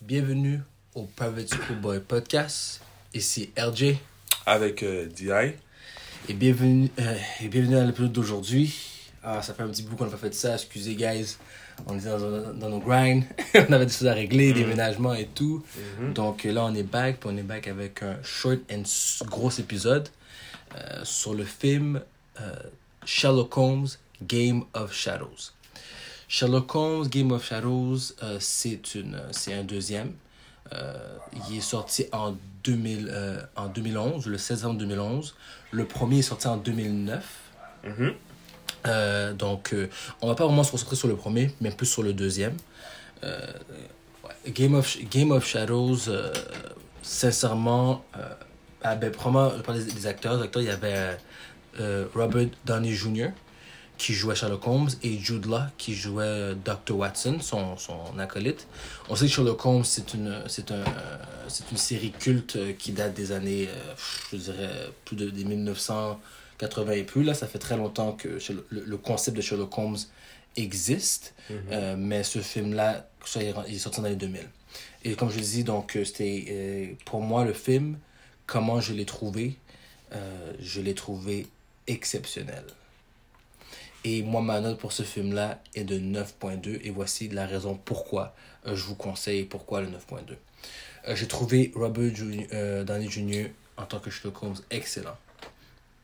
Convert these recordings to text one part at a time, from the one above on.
Bienvenue au Private Schoolboy Podcast. Ici RJ. Avec euh, DI. Et bienvenue, euh, et bienvenue à l'épisode d'aujourd'hui. Ah, ça fait un petit bout qu'on n'a pas fait ça. Excusez, guys. On était dans, dans nos grinds. on avait des choses à régler, des ménagements et tout. Donc là, on est back. Puis on est back avec un short and gros épisode euh, sur le film euh, Sherlock Holmes Game of Shadows. Sherlock Holmes Game of Shadows, euh, c'est une, euh, c'est un deuxième. Euh, il est sorti en, 2000, euh, en 2011, le 16 novembre 2011. Le premier est sorti en 2009. Mhm. Euh, donc, on va pas vraiment se concentrer sur le premier, mais plus sur le deuxième. Game, of, Game of Shadows, sincèrement, ah ben, vraiment, je parle des, des acteurs. Les acteurs, il y avait Robert Downey Jr., qui jouait Sherlock Holmes, et Jude Law, qui jouait euh, Dr. Watson, son, son acolyte. On sait que Sherlock Holmes, c'est une, c'est un, euh, c'est une série culte euh, qui date des années, je dirais, plus de des 1980 et plus. Là, ça fait très longtemps que le, le concept de Sherlock Holmes existe, Euh, mais ce film-là, il est- sorti dans les 2000. Et comme je le dis, donc, c'était pour moi le film, comment je l'ai trouvé, euh, je l'ai trouvé exceptionnel. Et moi, ma note pour ce film-là est de 9.2. Et voici la raison pourquoi euh, je vous conseille pourquoi le 9.2. Euh, J'ai trouvé Robert euh, Downey Jr. en tant que Sherlock Holmes excellent.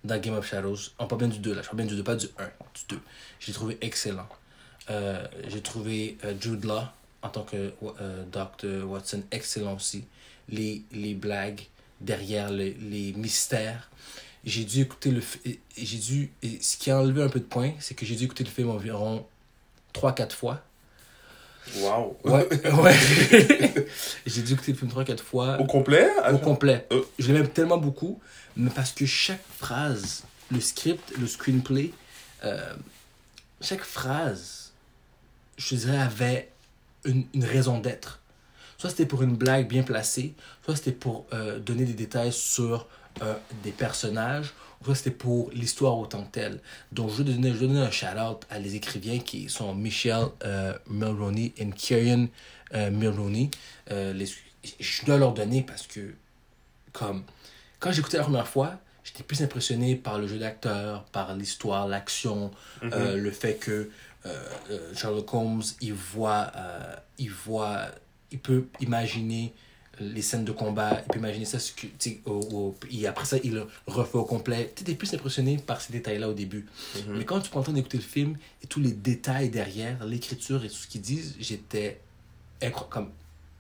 Dans Game of Shadows. On parle bien du 2 là. Je parle bien du 2, pas du 1. Du 2. J'ai trouvé excellent. J'ai trouvé Jude Law en tant que Dr. Watson excellent aussi. Les, les blagues derrière les, les mystères j'ai dû écouter le j'ai dû et ce qui a enlevé un peu de points c'est que j'ai dû écouter le film environ 3 4 fois. Wow. ouais ouais. J'ai dû écouter le film 3 4 fois. Au complet? Au complet. Euh. je l'aime tellement beaucoup mais parce que chaque phrase le script le screenplay euh, chaque phrase je dirais avait une, une raison d'être. Soit c'était pour une blague bien placée soit c'était pour euh, donner des détails sur euh, des personnages. Soit c'était pour l'histoire autant que telle. Donc je veux donner, je veux donner un shout-out à les écrivains qui sont Michel euh, Mulroney et Kieran euh, Mulroney. Euh, les- je dois leur donner parce que comme quand j'écoutais la première fois j'étais plus impressionné par le jeu d'acteur par l'histoire l'action euh, le fait que Sherlock Holmes il voit il voit il peut imaginer les scènes de combat il peut imaginer ça au, au- et après ça il le refait au complet. Tu étais plus impressionné par ces détails là au début. Mais quand tu prends le temps d'écouter le film et tous les détails derrière l'écriture et tout ce qu'ils disent j'étais comme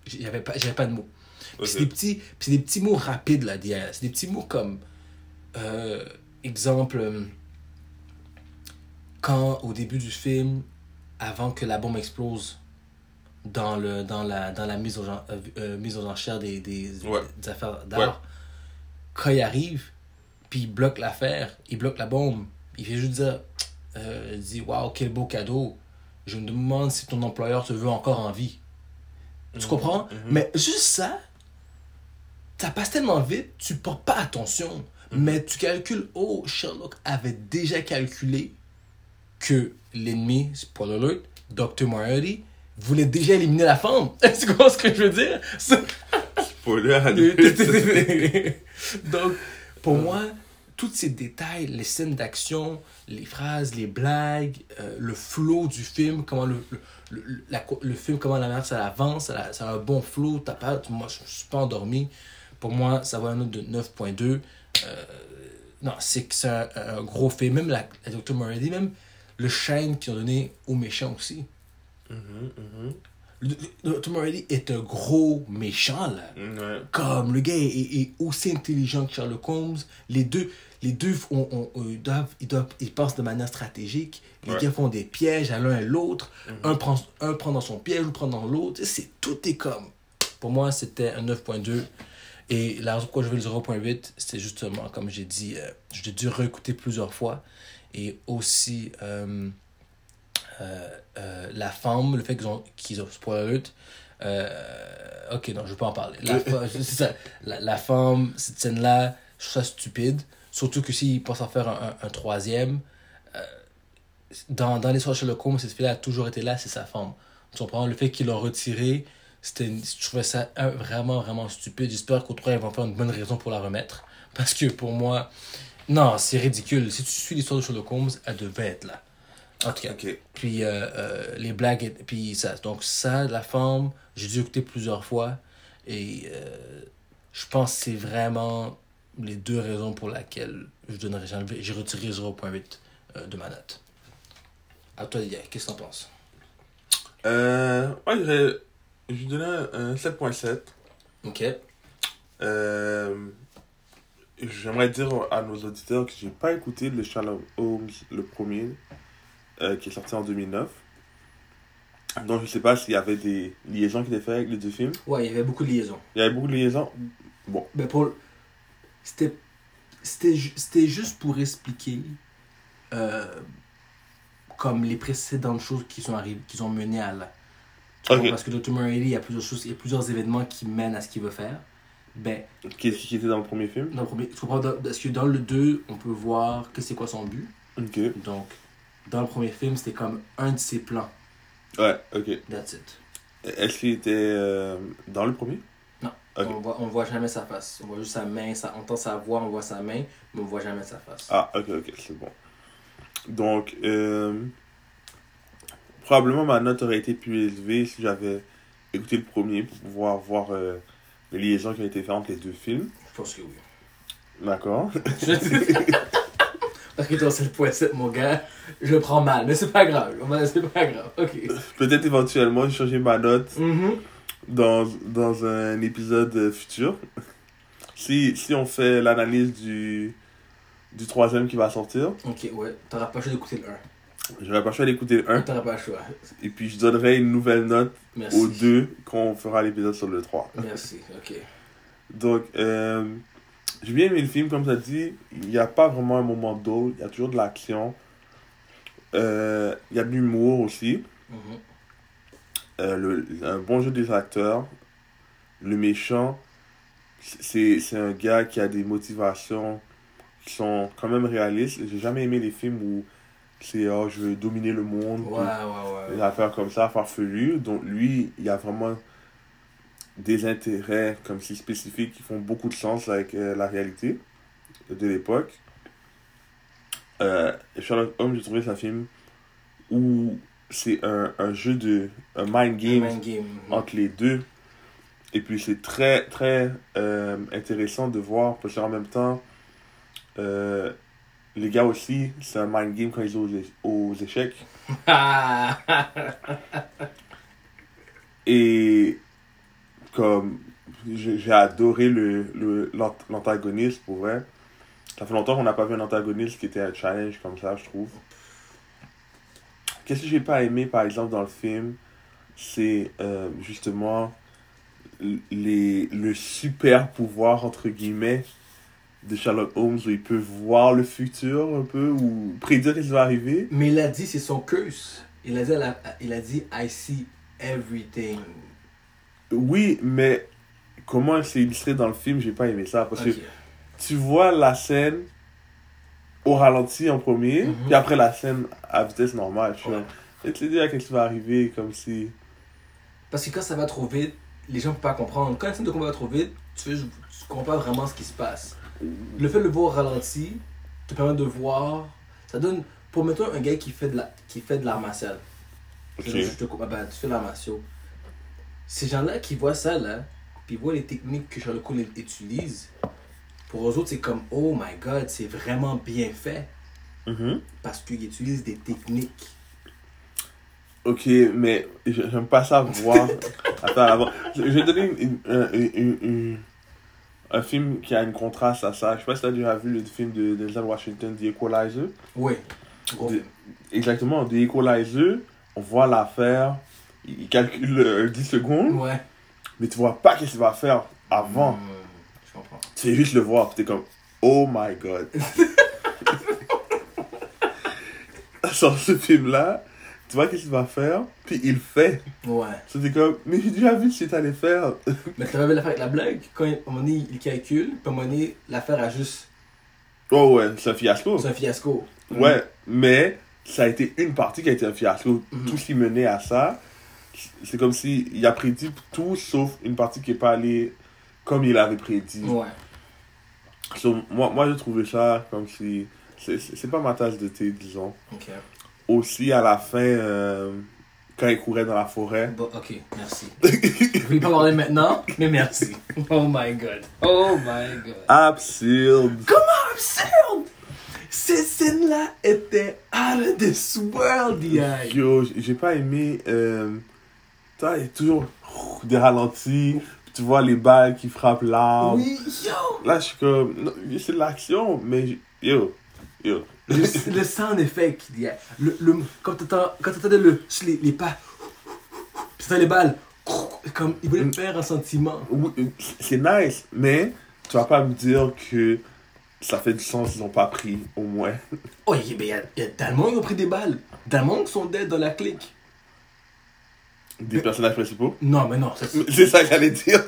j'avais pas j'avais pas de mots. Puis c'est des petits c'est des petits mots rapides là derrière. C'est des petits mots comme euh, exemple euh, quand au début du film avant que la bombe explose dans le dans la dans la mise aux, euh, euh, mise aux enchères des, des, Ouais. des affaires d'art. Quand il arrive puis il bloque l'affaire il bloque la bombe. Il fait juste dire euh, il dit waouh quel beau cadeau. Je me demande si ton employeur te veut encore en vie. Tu comprends? Mais juste ça ça passe tellement vite, tu portes pas attention. Mais tu calcules, oh, Sherlock avait déjà calculé que l'ennemi, spoiler alert, Dr. Moriarty, voulait déjà éliminer la femme. tu comprends ce que je veux dire? Spoiler. Donc, pour moi, tous ces détails, les scènes d'action, les phrases, les blagues, euh, le flow du film, comment le, le, le, la- le film, comment la manière ça avance, ça a, ça a un bon flow, t'as pas, moi je, je suis pas endormi. Pour moi, ça va un autre de 9.2. Euh, non, c'est que c'est un, un gros film. Même la, la Dr. Moriarty, même le shine qu'ils ont donné aux méchants aussi. Le- Dr. Moriarty est un gros méchant, là Ouais. comme le gars est, est- aussi intelligent que Sherlock Holmes. Les deux, les deux ont- ont- ont- ils, doivent, ils, doivent, ils pensent de manière stratégique. Les Ouais. gars font des pièges à l'un et l'autre. un, prend, un prend dans son piège, l'autre prend dans l'autre. C'est, tout est comme. Pour moi, c'était un 9.2. Et la raison pourquoi je veux le 0.8, c'est justement, comme j'ai dit, euh, je l'ai dû réécouter plusieurs fois. Et aussi, euh, la femme, le fait qu'ils ont, qu'ils ont spoiler euh, ok, non, je veux pas en parler. La, fa- c'est ça, la, la femme, cette scène-là, je trouve ça stupide. Surtout que s'ils pensent en faire un, un, un troisième, euh, dans, dans l'histoire de Sherlock Holmes, cette fille-là a toujours été là, c'est sa femme. Tu comprends? Le fait qu'ils l'ont retiré, C'était une- je trouvais ça vraiment, vraiment stupide. J'espère qu'au 3, ils vont faire une bonne raison pour la remettre. Parce que pour moi, non, c'est ridicule. Si tu suis l'histoire de Sherlock Holmes, elle devait être là. En tout cas. Puis euh, euh, les blagues, et- puis ça. Donc ça, la forme, j'ai dû écouter plusieurs fois. Et euh, je pense que c'est vraiment les deux raisons pour lesquelles je donnerais, j'ai retiré 0.8 euh, de ma note. À toi, Lia, qu'est-ce que t'en penses? Euh, ouais, je je lui donnais un 7.7. Ok. Euh, J'aimerais dire à nos auditeurs que j'ai pas écouté le Sherlock Holmes, le premier, euh, qui est sorti en 2009. Donc je sais pas s'il y avait des liaisons qui étaient faites avec les deux films. Ouais, il y avait beaucoup de liaisons. Il y avait beaucoup de liaisons. Mais pour. C'était. C'était ju- c'était juste pour expliquer. euh, comme les précédentes choses qui sont arrivées, qui sont menées à là. Tu Ok. comprends? Parce que Dr. Murray, il y a plusieurs choses, il y a plusieurs événements qui mènent à ce qu'il veut faire. Ben, Qu'est-ce qui était dans le premier film? dans le premier, Parce que dans le 2, on peut voir que c'est quoi son but. Ok. Donc, dans le premier film, c'était comme un de ses plans. Ouais, ok. That's it. Est-ce qu'il était euh, dans le premier? Non. Ok. On voit, on voit jamais sa face. On voit juste sa main, ça, on entend sa voix, on voit sa main, mais on voit jamais sa face. Ah, ok, ok, c'est bon. Donc, euh, probablement ma note aurait été plus élevée si j'avais écouté le premier pour pouvoir voir euh, les liaisons qui ont été faites entre les deux films. Je pense que oui. D'accord. Parce que toi, c'est le 7, mon gars. Je le prends mal, mais c'est pas grave. C'est pas grave. Ok. Peut-être éventuellement changer ma note Mhm. dans, dans un épisode futur. Si, si on fait l'analyse du, du troisième qui va sortir, Ok, ouais. T'auras pas le choix d'écouter le 1. j'aurais pas le choix d'écouter le 1 T'auras pas le choix. et puis je donnerai une nouvelle note Merci. au 2 quand on fera l'épisode sur le 3. Merci, ok. Donc, euh, j'ai bien aimé le film, comme tu as dit. Il n'y a pas vraiment un moment d'eau. Il y a toujours de l'action. Euh, il y a de l'humour aussi. Mhm. Euh, le, un bon jeu des acteurs. Le méchant, c'est c'est un gars qui a des motivations qui sont quand même réalistes. J'ai jamais aimé les films où c'est oh, je veux dominer le monde. Ouais, ouais, ouais. des affaires comme ça, farfelues. Donc lui, il y a vraiment des intérêts comme si spécifiques qui font beaucoup de sens avec euh, la réalité de l'époque. Euh, Sherlock Holmes, j'ai trouvé c'est un film où c'est un, un jeu de un mind game Mind game. entre les deux. Et puis c'est très très euh, intéressant de voir parce qu'en même temps, euh, les gars aussi, c'est un mind game quand ils jouent aux, aux échecs. Et comme j'ai adoré le le- l'ant- l'antagoniste pour vrai. Ça fait longtemps qu'on n'a pas vu un antagoniste qui était un challenge comme ça, je trouve. Qu'est-ce que j'ai pas aimé par exemple dans le film, c'est euh, justement les, le super pouvoir entre guillemets de Sherlock Holmes où il peut voir le futur un peu ou prédire ce qui va arriver. Mais il a dit, c'est son curse. Il a dit, il a dit I see everything. Oui, mais comment c'est illustré dans le film, j'ai pas aimé ça parce que tu vois la scène au ralenti en premier, Mhm. puis après la scène à vitesse normale. Ouais. comme, et tu te dis à qu'est-ce qui va arriver, comme si. Parce que quand ça va trop vite, les gens ne peuvent pas comprendre. Quand une scène de combat va trop vite, tu, tu comprends pas vraiment ce qui se passe. Le fait de le voir au ralenti te permet de voir. Ça donne. Pour mettons un gars qui fait de la qui fait de l'art martial. Ok. Je, te coupe. Ah ben, tu fais de l'art martial. Ces gens-là qui voient ça là, puis voient les techniques que Sherlock Holmes utilise, pour eux autres c'est comme oh my god, c'est vraiment bien fait Mhm. parce qu'ils utilisent des techniques. Ok, mais je- j'aime pas ça voir. Attends, avant. Je vais donner une, une- un- une- une- un film qui a une contraste à ça. Je sais pas si tu as déjà vu le film de Denzel Washington, The Equalizer. Gros De-. Exactement, The Equalizer, on voit l'affaire, il calcule euh, 10 secondes, Ouais. mais tu vois pas qu'est-ce qu'il va faire avant. Hmm, je comprends. Tu fais juste le voir, t'es comme, oh my god. Sur ce film-là, tu vois qu'est-ce qu'il va faire, puis il fait. Ouais. C'était comme, mais j'ai déjà vu ce que t'allais faire. Mais t'as vu l'affaire avec la blague? Quand à un moment donné, il calcule, puis à un moment donné, l'affaire a juste. oh ouais, c'est un fiasco. C'est un fiasco. Ouais, mais ça a été une partie qui a été un fiasco. Mhm. Tout ce qui menait à ça. C'est comme si il a prédit tout sauf une partie qui est pas allée comme il avait prédit. Ouais. So, moi, moi j'ai trouvé ça comme si. C'est pas ma tasse de thé, disons. Ok. Aussi, à la fin, euh, quand il courait dans la forêt. Bon, ok, merci. Je voulais pas parler maintenant, mais merci. Oh my god. Oh my god. Absurde! Comment absurde! Cette scène-là était out of this world, yeah. Yo, j'ai pas aimé. Euh, toi, il y a toujours des ralentis. puis Tu vois les balles qui frappent l'arbre. Oui, yo! Là, je suis comme. C'est de l'action, mais. Yo, yo. Le, le sound effect qu'il y a. Le, le, quand t'entendais le, les, les pas, puis t'entends les balles, comme il voulait faire un sentiment. Oui, c'est nice, mais tu vas pas me dire que ça fait du sens, ils ont pas pris, au moins. Oh, il y, a- y a tellement qui ont pris des balles. Tellement qui sont dead dans la clique. Des personnages principaux. Non, mais non, c'est. Ça que j'allais dire.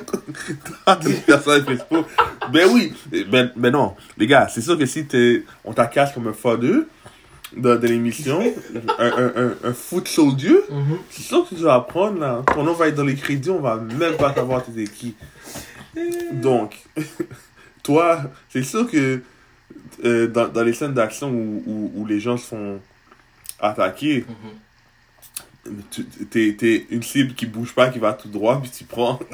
Des personnages principaux. Ben oui, ben, ben non. Les gars, c'est sûr que si t'es, on t'accasse comme un fodeux de, de l'émission, un, un, un, un foot soldier, Mhm. c'est sûr que tu vas apprendre, là. Ton nom va être dans les crédits, on va même pas savoir t'es qui. Donc, toi, c'est sûr que euh, dans, dans les scènes d'action où, où, où les gens se font attaquer, Mhm. T'es, t'es une cible qui bouge pas, qui va tout droit, puis tu prends.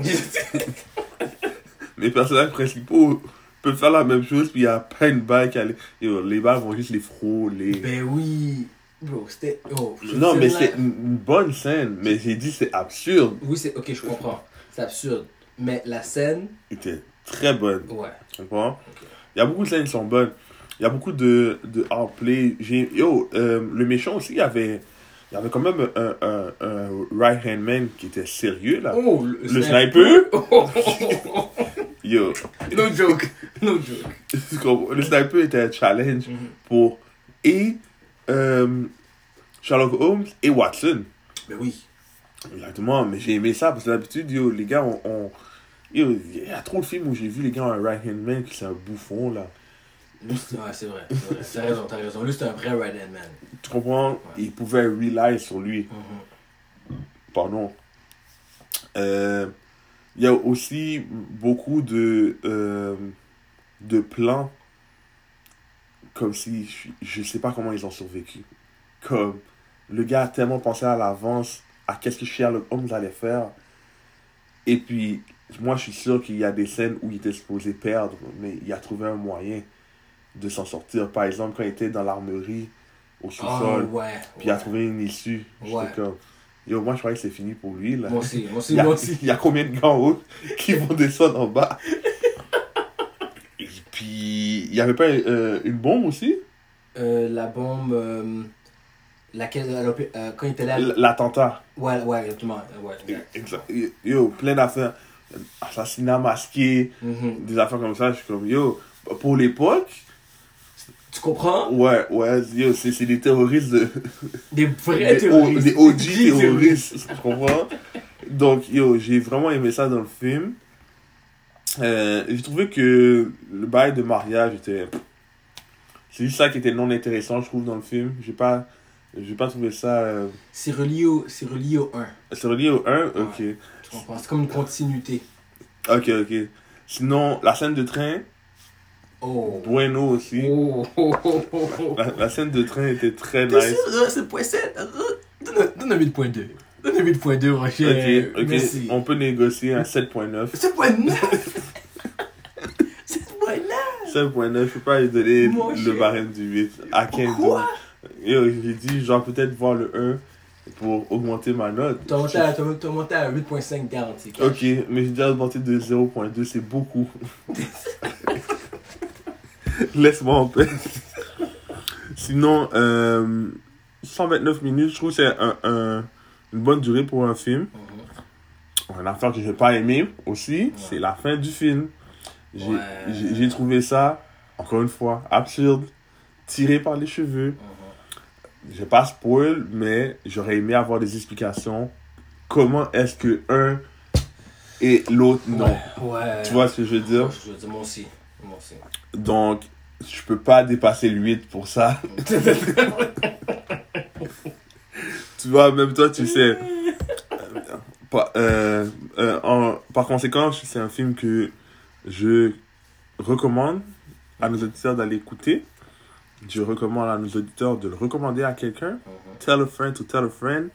Les personnages principaux peuvent faire la même chose, puis il y a pas une balle qui allait. Yo, les balles vont juste les frôler. ben oui. Bro, c'était. Oh, non, mais c'est une bonne scène, mais j'ai dit c'est absurde. Oui, c'est. Ok, je comprends. C'est absurde. Mais la scène, C'était très bonne, ouais. tu comprends? Il y a beaucoup de scènes qui sont bonnes. Il y a beaucoup de, de. J'ai- Yo, euh, le méchant aussi, il y avait, il y avait quand même un, un, un right-hand man qui était sérieux, là. Oh, Le sniper? Oh, Yo, no joke. No joke. le sniper était un challenge Mhm. pour et euh, Sherlock Holmes et Watson. Ben oui. Exactement, mais j'ai aimé ça parce que d'habitude, yo, les gars, on, on- yo, il y a trop de films où j'ai vu les gars un right hand man qui c'est un bouffon là. Ouais, c'est vrai. c'est vrai. T'as raison, t'as raison. Lui, c'est un vrai right hand man. Tu comprends? Ils pouvaient rely sur lui. Mhm. Pardon. Euh, Il y a aussi beaucoup de, euh, de plans comme si je, je sais pas comment ils ont survécu. Comme le gars a tellement pensé à l'avance à qu'est-ce que Sherlock Holmes allait faire. Et puis, moi, je suis sûr qu'il y a des scènes où il était supposé perdre, mais il a trouvé un moyen de s'en sortir. Par exemple, quand il était dans l'armerie au Oh, sous-sol, ouais. puis il a trouvé une issue. Ouais. comme, yo, moi, je croyais que c'est fini pour lui, là. Moi aussi, moi aussi, Il y, a, moi aussi. il y a combien de gars en haut qui vont descendre en bas? Et puis, il y avait pas euh, une bombe aussi? Euh, la bombe. euh, laquelle. pu- euh, quand il était là. L'attentat. Ouais, ouais, exactement. Ouais, exact. Yo, plein d'affaires. Assassinat masqué, Mhm. des affaires comme ça. Je suis comme, yo, pour l'époque, Tu comprends? ouais, ouais, c'est c'est des terroristes de. Des vrais des, terroristes. des OG Des terroristes, tu comprends? Donc, yo, j'ai vraiment aimé ça dans le film. Euh, j'ai trouvé que le bail de mariage était. C'est juste ça qui était non intéressant, je trouve, dans le film. J'ai pas, j'ai pas trouvé ça. euh, C'est relié, au, c'est relié au 1. C'est relié au 1 Ok. Tu comprends? C'est comme une continuité. Ok, ok. Sinon, la scène de train, Oh. bueno aussi. Oh. La, la scène de train était très nice. c'est point 7? Donne un- Donne un 8.2. Donne un 8.2, Rocher. Ok, ok. Merci. On peut négocier un 7.9. C'est point 9. C'est point 9. 7.9, je peux pas lui donner Mon le barème du 8. I can't do Quoi? Yo, j'ai dit, genre, peut-être voir le 1 pour augmenter ma note. T'as monté à, à 8.5 garanti. Ok, mais j'ai déjà augmenté de 0.2, c'est beaucoup. Laisse-moi en paix. Sinon, euh, 129 minutes, je trouve que c'est un, un- une bonne durée pour un film. Mhm. Une affaire que j'ai pas aimé aussi, c'est la fin du film. J'ai Ouais. trouvé ça, encore une fois, absurde, tiré par les cheveux. Mhm. Je vais pas spoil, mais j'aurais aimé avoir des explications. Comment est-ce que un et l'autre non? Ouais. ouais. Tu vois ce que je veux dire? Je veux dire, moi aussi. Moi aussi. Donc, je peux pas dépasser le 8 pour ça. tu vois, même toi, tu sais. Par, euh, euh, en- par conséquent, c'est un film que je recommande à nos auditeurs d'aller écouter. Je recommande à nos auditeurs de le recommander à quelqu'un. Tell a friend to tell a friend.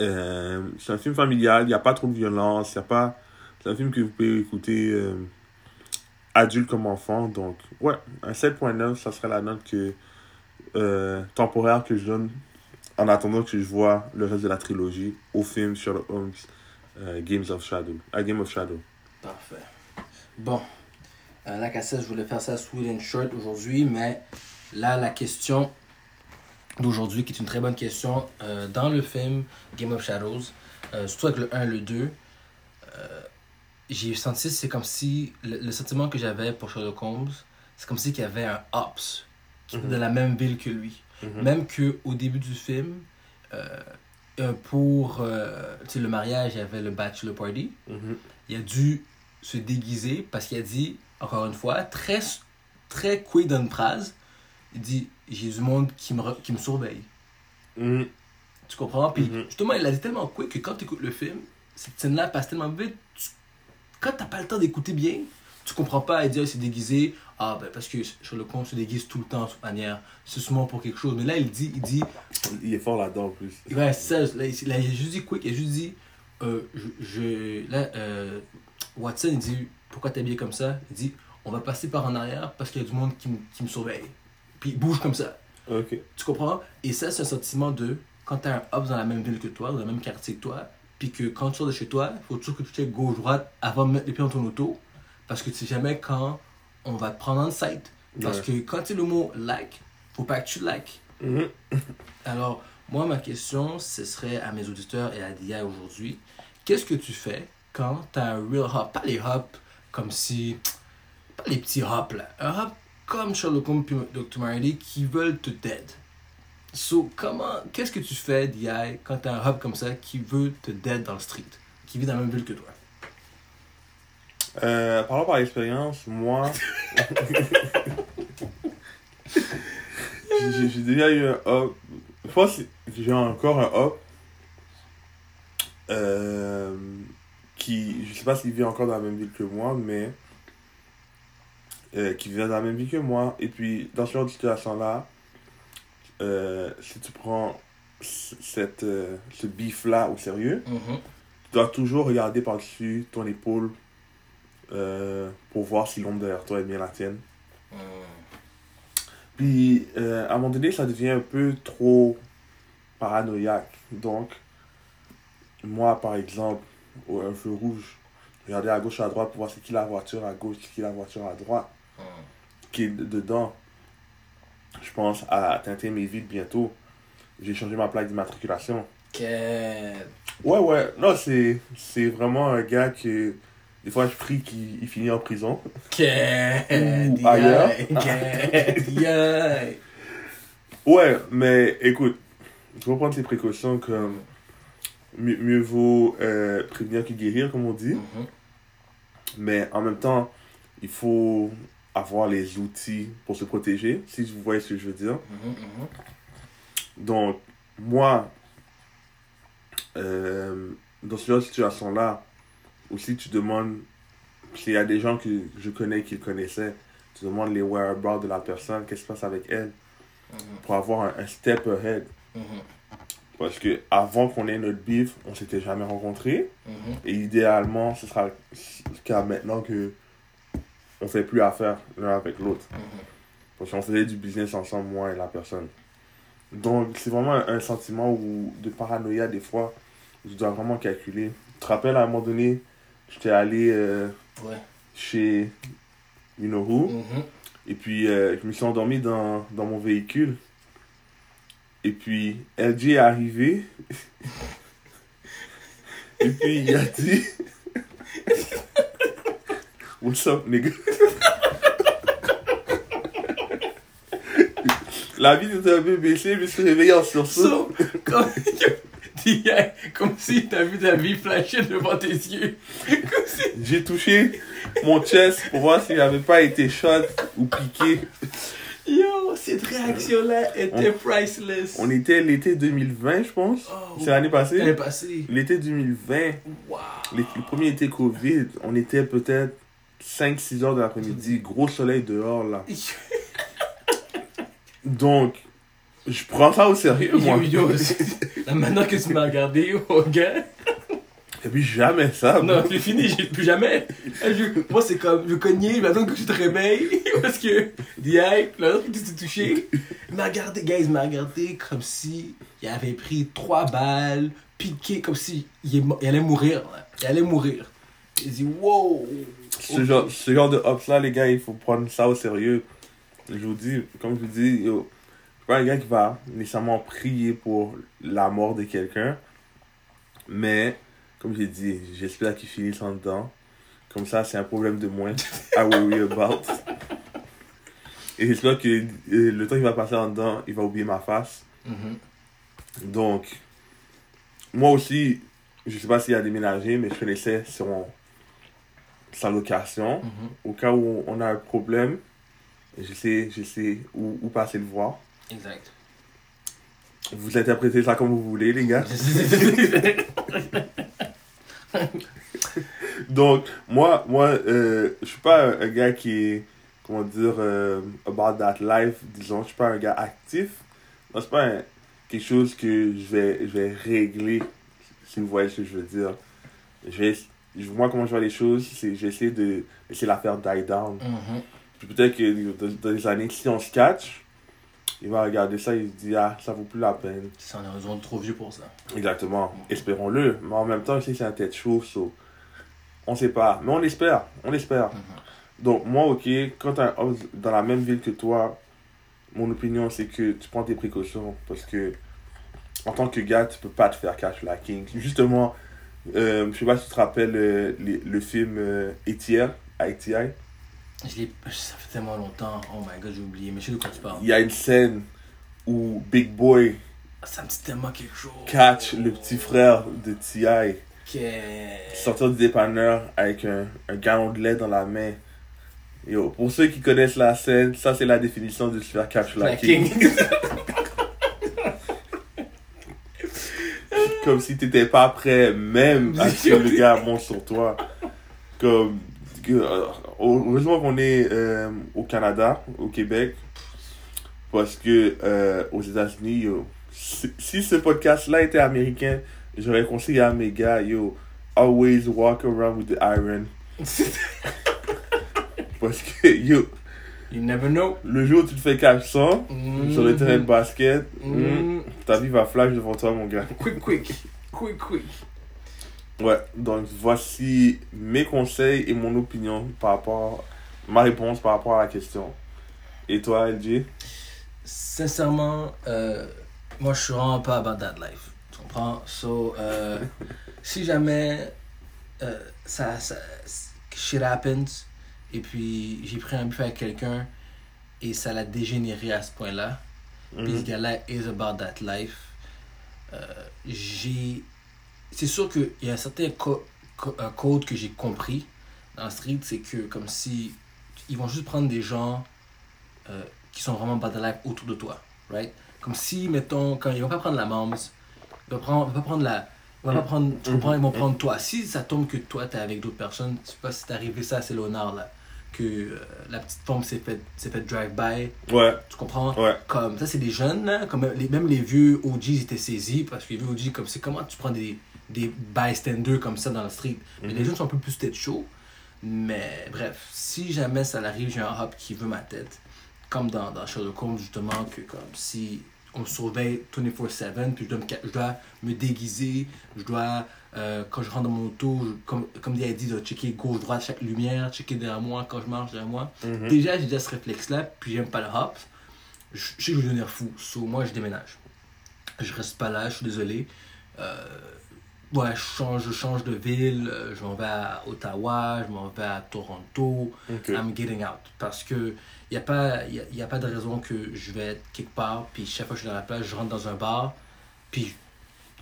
Euh, c'est un film familial, il n'y a pas trop de violence, il a pas... C'est un film que vous pouvez écouter adulte comme enfant. Donc, ouais, un 7.9, ça serait la note que, euh, temporaire que je donne en attendant que je vois le reste de la trilogie au film Sherlock Holmes euh, Games of Shadow. A Game of Shadow. Parfait. Bon. Euh, la cassette, je voulais faire ça sweet and short aujourd'hui, mais là, la question d'aujourd'hui, qui est une très bonne question, euh, dans le film Game of Shadows, euh, surtout avec le 1 et le 2, euh, j'ai senti, c'est comme si, le, le sentiment que j'avais pour Sherlock Holmes, c'est comme si qu'il y avait un Ops qui était Mhm. dans la même ville que lui. Mhm. Même qu'au début du film, euh, pour euh, le mariage, il y avait le bachelor party Mhm. il a dû se déguiser parce qu'il a dit, encore une fois, très, très quick dans une phrase, il dit J'ai du monde qui me, qui me surveille. Mhm. Tu comprends? Puis justement, il a dit tellement quick que quand tu écoutes le film, cette scène-là passe tellement vite, tu- quand t'as pas le temps d'écouter bien, tu comprends pas et dire c'est déguisé. Ah, ben parce que Sherlock Holmes se déguise tout le temps de toute manière. C'est souvent pour quelque chose. Mais là, il dit, il dit Il est fort là-dedans en plus. Ouais, ça. Là, il a juste dit quick. Il a juste dit. Euh, je, je- là, euh, Watson, il dit Pourquoi t'es habillé comme ça? Il dit On va passer par en arrière parce qu'il y a du monde qui, me- qui me surveille. Puis il bouge comme ça. Ok. Tu comprends? Et ça, c'est un sentiment de quand t'as un hub dans la même ville que toi, dans le même quartier que toi, puis que quand tu sors de chez toi, il faut toujours que tu checkes gauche-droite avant de mettre les pieds dans ton auto. Parce que tu sais jamais quand on va te prendre en sight. Parce Ouais. que quand tu le mot like, faut pas que tu like. Mhm. Alors, moi, ma question, ce serait à mes auditeurs et à Dia aujourd'hui. Qu'est-ce que tu fais quand tu as un real hop? Pas les hops comme si. Pas les petits hops là. Un hop comme Sherlock Holmes et Dr. Marley qui veulent te dead. So, comment. Qu'est-ce que tu fais, Dia, quand tu as un hop comme ça qui veut te dead dans le street? Qui vit dans la même ville que toi? Euh, parlant par expérience, moi. j'ai j'ai déjà eu un hop. Je pense que j'ai encore un hop. Euh, qui. Je sais pas s'il vit encore dans la même ville que moi, mais. euh, qui vit dans la même ville que moi. Et puis, dans ce genre de situation-là, euh, si tu prends cette, euh, ce bif-là au sérieux, tu dois toujours regarder par-dessus ton épaule euh, pour voir si l'ombre derrière toi est bien la tienne. Puis, euh, à un moment donné, ça devient un peu trop paranoïaque. Donc, moi, par exemple, au un feu rouge, regarder à gauche, à droite pour voir c'est qui la voiture à gauche, c'est qui la voiture à droite, qui est de- dedans. Je pense à teinter mes vides bientôt. J'ai changé ma plaque d'immatriculation. Que. Ouais, ouais. Non, c'est, c'est vraiment un gars que des fois je prie qu'il il finit en prison. Que. Ou ailleurs. Que. Ouais, mais écoute, il faut prendre ses précautions comme mieux, mieux vaut euh, prévenir que guérir, comme on dit. Mhm. Mais en même temps, il faut avoir les outils pour se protéger, si vous voyez ce que je veux dire. Mhm, mhm. Donc, moi, euh, dans ce genre de situation-là, aussi tu demandes, s'il y a des gens que je connais qui le connaissaient, tu demandes les whereabouts de la personne, qu'est-ce qui se passe avec elle, Mhm. pour avoir un, un step ahead. Parce que avant qu'on ait notre bif, on s'était jamais rencontrés. Et idéalement, ce sera le cas maintenant que on fait plus affaire l'un avec l'autre. Parce qu'on faisait du business ensemble, moi et la personne. Donc, c'est vraiment un, sentiment où, de paranoïa, des fois, je dois vraiment calculer. Tu te rappelles, à un moment donné, j'étais allé euh, Ouais. chez You Know Who, Mhm. et puis euh, je me suis endormi dans, dans mon véhicule. Et puis, LG est arrivé. et puis, il a dit... What's up, nigga? La vie était un peu baissée, me suis réveillé en sursaut. So, comme, si t'as vu ta vie flasher devant tes yeux. Si. J'ai touché mon chest pour voir s'il n'avait pas été shot ou piqué. Yo, Cette réaction-là était priceless. On était l'été 2020, je pense. Oh, C'est l'année passée. L'année passée. L'été 2020, Wow. les- le premier été Covid, on était peut-être 5-6 heures de l'après-midi, gros soleil dehors là. Donc, je prends ça au sérieux, moi. Yo, yo, manière que tu m'as regardé, oh, gars. Et puis jamais ça. Non, c'est fini, j'ai plus jamais. Je- moi, c'est comme, je cognais, j'attends que tu te réveilles, parce que, direct, là, tu t'es touché. Il m'a regardé, gars, il m'a regardé comme si il avait pris trois balles, piqué, comme si il, il allait mourir, là. Il allait mourir. Il dit, wow. Ce, genre, ce genre de hops là, les gars, il faut prendre ça au sérieux. Je vous dis, comme je vous dis, yo, je suis pas un gars qui va nécessairement prier pour la mort de quelqu'un. Mais, comme j'ai dit, j'espère qu'il finisse en dedans. Comme ça, c'est un problème de moins à worry about. Et j'espère que euh, le temps qu'il va passer en dedans, il va oublier ma face. Mhm. Donc, moi aussi, je sais pas s'il a déménagé, mais je connaissais son, sa location. Mhm. Au cas où on a un problème, je sais, je sais où, où passer le voir. Exact. Vous interprétez ça comme vous voulez, les gars. Donc, moi, moi euh, je suis pas un, un gars qui est, comment dire, euh, about that life, disons. Je suis pas un gars actif. C'est pas un- quelque chose que je vais, je vais régler, si vous voyez ce que je veux dire. Je vais, moi, comment je vois les choses, c'est j'essaie de laisser la faire die down. Mhm. Puis peut-être que dans, dans les années, si on se catch, il va regarder ça, il se dit, ah, ça vaut plus la peine. Ça, on est raison trop vieux pour ça. Exactement. Espérons-le. Mais en même temps, c'est un tête chaud, so, on sait pas. Mais on espère. On espère. Mhm. Donc, moi, ok, quand un house dans la même ville que toi, mon opinion, c'est que tu prends tes précautions. Parce que, en tant que gars, tu peux pas te faire cash la king. Justement, euh, je sais pas si tu te rappelles euh, les- le film euh, Etienne, ITI. Je l'ai- ça fait tellement longtemps. Oh my god, j'ai oublié. Mais je sais de quoi tu parles. Il y a une scène où Big Boy Ça me dit tellement quelque chose. catch le petit frère de T.I. Que... sortir du dépanneur avec un, un gallon de lait dans la main. Yo, pour ceux qui connaissent la scène, ça c'est la définition de se faire catch la La king. king. Comme si t'étais pas prêt même à ce que le gars monte sur toi. Comme, euh, heureusement qu'on est euh, au Canada, au Québec. Parce que euh, aux États-Unis, yo, si, si ce podcast-là était américain, j'aurais conseillé à mes gars, yo, always walk around with the iron. Parce que, yo, You never know. le jour où tu te fais catch 100 sur le terrain de basket, Mhm. hmm, ta vie va flash devant toi, mon gars. Quick, quick. Quick, quick. Ouais, donc voici mes conseils et mon opinion par rapport, ma réponse par rapport à la question. Et toi, LG? Sincèrement, euh, moi je suis vraiment pas about that life. Tu comprends? So, euh, si jamais euh, ça, ça, shit happens et puis j'ai pris un buffet avec quelqu'un et ça l'a dégénéré à ce point-là, puis ce Mhm. gars-là is about that life, euh, j'ai. C'est sûr qu'il y a un certain co- co- un code que j'ai compris dans le street, c'est que comme si ils vont juste prendre des gens euh, qui sont vraiment about the life autour de toi, right? Comme si, mettons, quand ils vont pas prendre la moms, ils vont, prendre, ils vont pas prendre la. Ils vont pas prendre, tu comprends, ils vont prendre toi. Si ça tombe que toi, t'es avec d'autres personnes, je sais pas si t'es arrivé ça, c'est l'honneur, là. Que euh, la petite femme s'est fait, s'est fait drive-by, Ouais, tu comprends? ouais. Comme ça, c'est des jeunes, là, comme les, même les vieux OGs étaient saisis parce que les vieux OGs, comme c'est comment tu prends des, des bystanders comme ça dans le street? Mais Mhm. les jeunes sont un peu plus tête chaud. Mais bref, si jamais ça arrive, j'ai un hop qui veut ma tête. Comme dans, dans Sherlock Holmes, justement, que comme si on me surveille 24-7, puis je dois, me, ca- je dois me déguiser, je dois, euh, quand je rentre dans mon auto, je- comme, comme il a dit, de checker gauche-droite chaque lumière, checker derrière moi quand je marche derrière moi. Mhm. Déjà, j'ai déjà ce réflexe-là, puis j'aime pas le hop. Je je sais que je vais devenir fou. So, moi, je déménage. Je reste pas là, je suis désolé. Euh, ouais, je change, je change de ville. euh, Je m'en vais à Ottawa, je m'en vais à Toronto. I'm getting out. Parce que il n'y a, pas- y a, y a pas de raison que je vais être quelque part, puis chaque fois que je suis dans la place, je rentre dans un bar, puis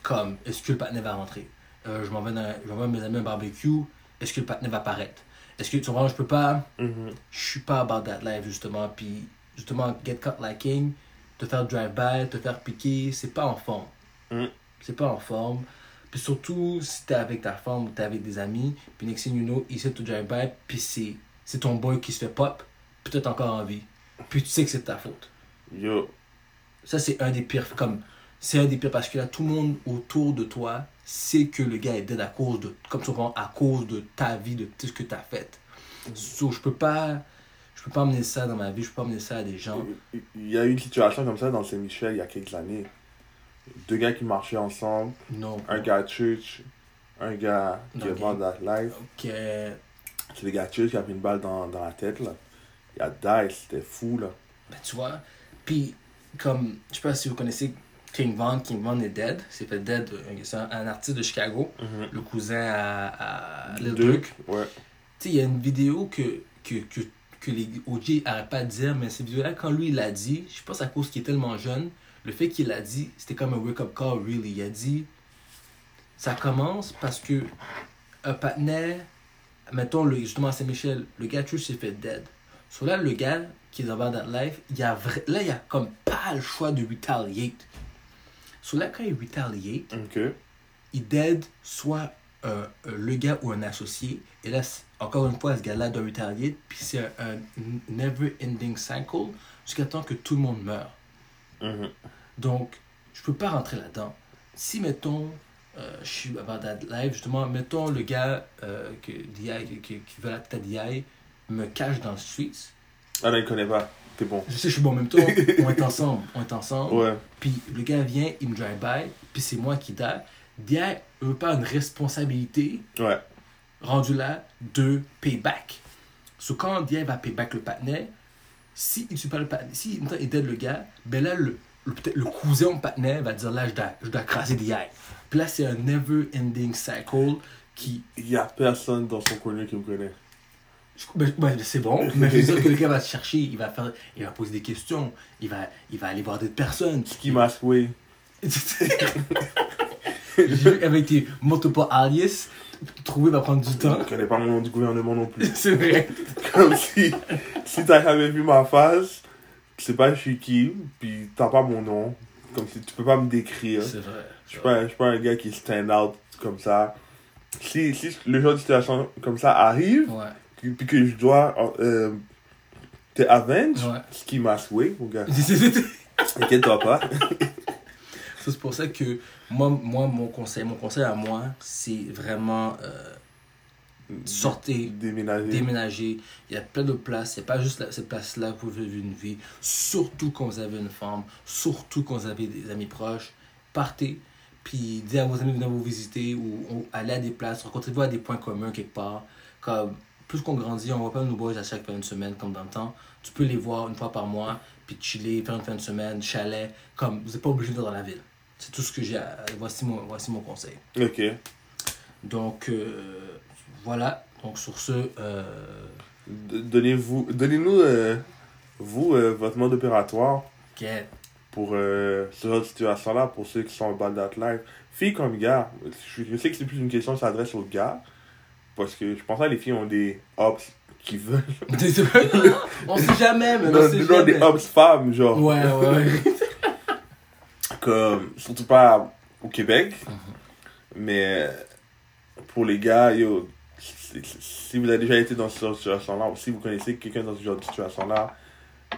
comme, est-ce que le patinet va rentrer? Euh, Je m'en vais, dans- je vais mes amis un barbecue, est-ce que le patinet va apparaître? Est-ce que, tu comprends, je peux pas Mhm. je suis pas about that life justement puis justement get caught lacking, te faire drive-by, te faire piquer, c'est pas en forme. Mm. C'est pas en forme. Puis surtout, si t'es avec ta femme ou t'es avec des amis, puis next thing you know, il de te drive-by, puis c'est, c'est ton boy qui se fait pop, peut-être encore en vie. Puis tu sais que c'est de ta faute. Yo, Ça, c'est un des pires. Comme, c'est un des pires parce que là, tout le monde autour de toi sait que le gars est dead à cause de, comme souvent, à cause de ta vie, de tout ce que tu as fait. So, je peux pas, je peux pas amener ça dans ma vie, je peux pas amener ça à des gens. il y a eu une situation comme ça dans Saint-Michel il y a quelques années. Deux gars qui marchaient ensemble, Non. un gars de church, un gars qui est mort dans la life. Ok. C'est le gars de church qui a pris une balle dans, dans la tête, là. Il a die, c'était fou, là. Ben, tu vois. Puis, comme, je sais pas si vous connaissez King Von. King Von est dead. C'est fait dead. euh, C'est un, un artiste de Chicago. Le cousin à, à Lil. Ouais. Tu sais, il y a une vidéo que, que, que, que les OG n'arrêtent pas de dire, mais cette vidéo-là, quand lui, il l'a dit, je pense à cause qu'il est tellement jeune, le fait qu'il l'a dit, c'était comme un wake-up call, really. Il a dit, ça commence parce que un partenaire, mettons, le, justement à Saint-Michel, le gars Truth s'est fait dead. So là, le gars qui est dans That Life, il y a là, il y a comme pas le choix de retaliate. So là, quand il retaliate, Ok. il dead soit euh, euh, le gars ou un associé. Et là, encore une fois, ce gars-là doit retaliate. Puis c'est un, un never-ending cycle jusqu'à temps que tout le monde meurt. Mhm. Donc, je peux pas rentrer là-dedans. Si, mettons, euh, je suis about that live, justement, mettons le gars euh, que DI, qui, qui, veut la tête DI me cache dans le streets. Ah non, il connaît pas. T'es bon. Je sais, je suis bon en même temps. on est ensemble. On est ensemble. Ouais. Puis le gars vient, il me drive by, puis c'est moi qui die. DI veut pas une responsabilité Ouais. rendu là de payback. So, quand DI va payback le partenaire, si il tue pas le partenaire, si il dead le gars, ben là, le, le, cousin ou partenaire va dire là, je dois, je dois craser DI. Puis là, c'est un never ending cycle qui. Il y a personne dans son corner qui me connaît. Ben, ben, c'est bon, mais je veux dire que gars va se chercher, il va, faire, il va poser des questions, il va, il va aller voir d'autres personnes. Mask Way. J'ai vu avec tes multiple alias, trouver va prendre du temps. Je connais pas mon nom du gouvernement non plus. C'est vrai. Comme si, si t'as jamais vu ma face, tu sais pas je suis qui, puis t'as pas mon nom. Comme si tu peux pas me décrire. C'est vrai. Je suis pas, pas un gars qui stand out comme ça. Si, si le genre de situation comme ça arrive, Ouais. Puis que je dois euh, te avenge, Ouais. ski mask way, mon gars. Inquiète-toi pas. c'est pour ça que moi, moi, mon conseil, mon conseil à moi, c'est vraiment euh, sortez, Déménager. déménager. Il y a plein de places. A pas juste la- cette place-là pour vivre une vie. Surtout quand vous avez une femme, surtout quand vous avez des amis proches. Partez, puis dites à vos amis de venir vous visiter ou, ou aller à des places. Rencontrez-vous à des points communs quelque part. Comme, plus qu'on grandit, on voit pas nos boys à chaque fin de semaine comme dans le temps. Tu peux les voir une fois par mois, puis chiller, faire une fin de semaine, chalet. Comme, vous n'êtes pas obligé d'être dans la ville. C'est tout ce que j'ai à... Voici mon, voici mon conseil. Ok. Donc, euh, voilà. Donc, sur ce, euh, Donnez-vous, donnez-nous, euh, vous, votre mode opératoire ok. pour ce genre de situation-là, pour ceux qui sont en bas de live. Filles comme gars, je, je sais que c'est plus une question qui s'adresse aux gars, parce que je pense que les filles ont des hops qui veulent. on sait jamais, mais on Non, sait non, des hops femmes, genre. Ouais, ouais. Comme, surtout pas au Québec, mais pour les gars, yo, si, vous avez déjà été dans ce genre de situation-là, ou si vous connaissez quelqu'un dans ce genre de situation-là,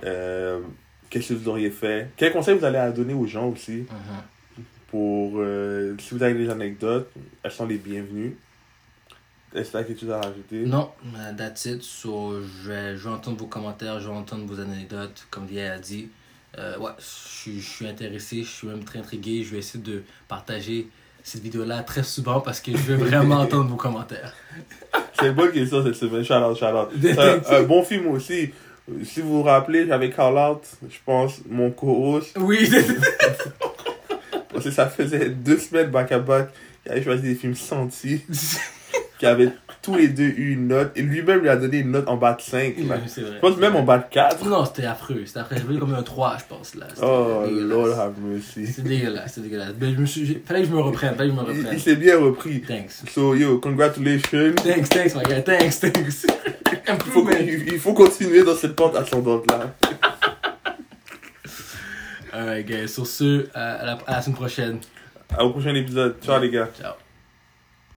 euh, qu'est-ce que vous auriez fait? Quels conseils vous allez donner aux gens aussi? Mhm. pour euh, si vous avez des anecdotes, elles sont les bienvenues. Est-ce que tu as quelque chose à rajouter? Non, euh, that's it. So, je, vais, je vais entendre vos commentaires, je vais entendre vos anecdotes, comme Dia a dit. Euh, ouais, je, suis- je suis intéressé, je suis même très intrigué. Je vais essayer de partager cette vidéo-là très souvent parce que je veux vraiment entendre vos commentaires. C'est une bonne question cette semaine. Shout out, shout out. C'est un, un bon film aussi. Si vous vous rappelez, j'avais call out, je pense, mon co-host. Oui, Parce que ça faisait deux semaines back à back. Il avait choisi des films sentis. qui avaient tous les deux eu une note. Et lui-même lui a donné une note en bas de 5. Oui, c'est vrai. Je pense même en bas de 4. Non, c'était affreux. C'était affreux. J'avais comme un 3, je pense. là. Oh. Lord have mercy. C'est dégueulasse, c'est dégueulasse. Mais je me suis... Fallait que je me reprenne, fallait que je me Il, reprenne. il s'est bien repris. Thanks. So, yo, congratulations. Thanks, thanks, my guy. Thanks, thanks. Il faut, il, faut continuer dans cette pente ascendante-là. Alright, guys. Sur ce, euh, à la, à la semaine prochaine. Au prochain épisode. Ciao, les gars. Ciao.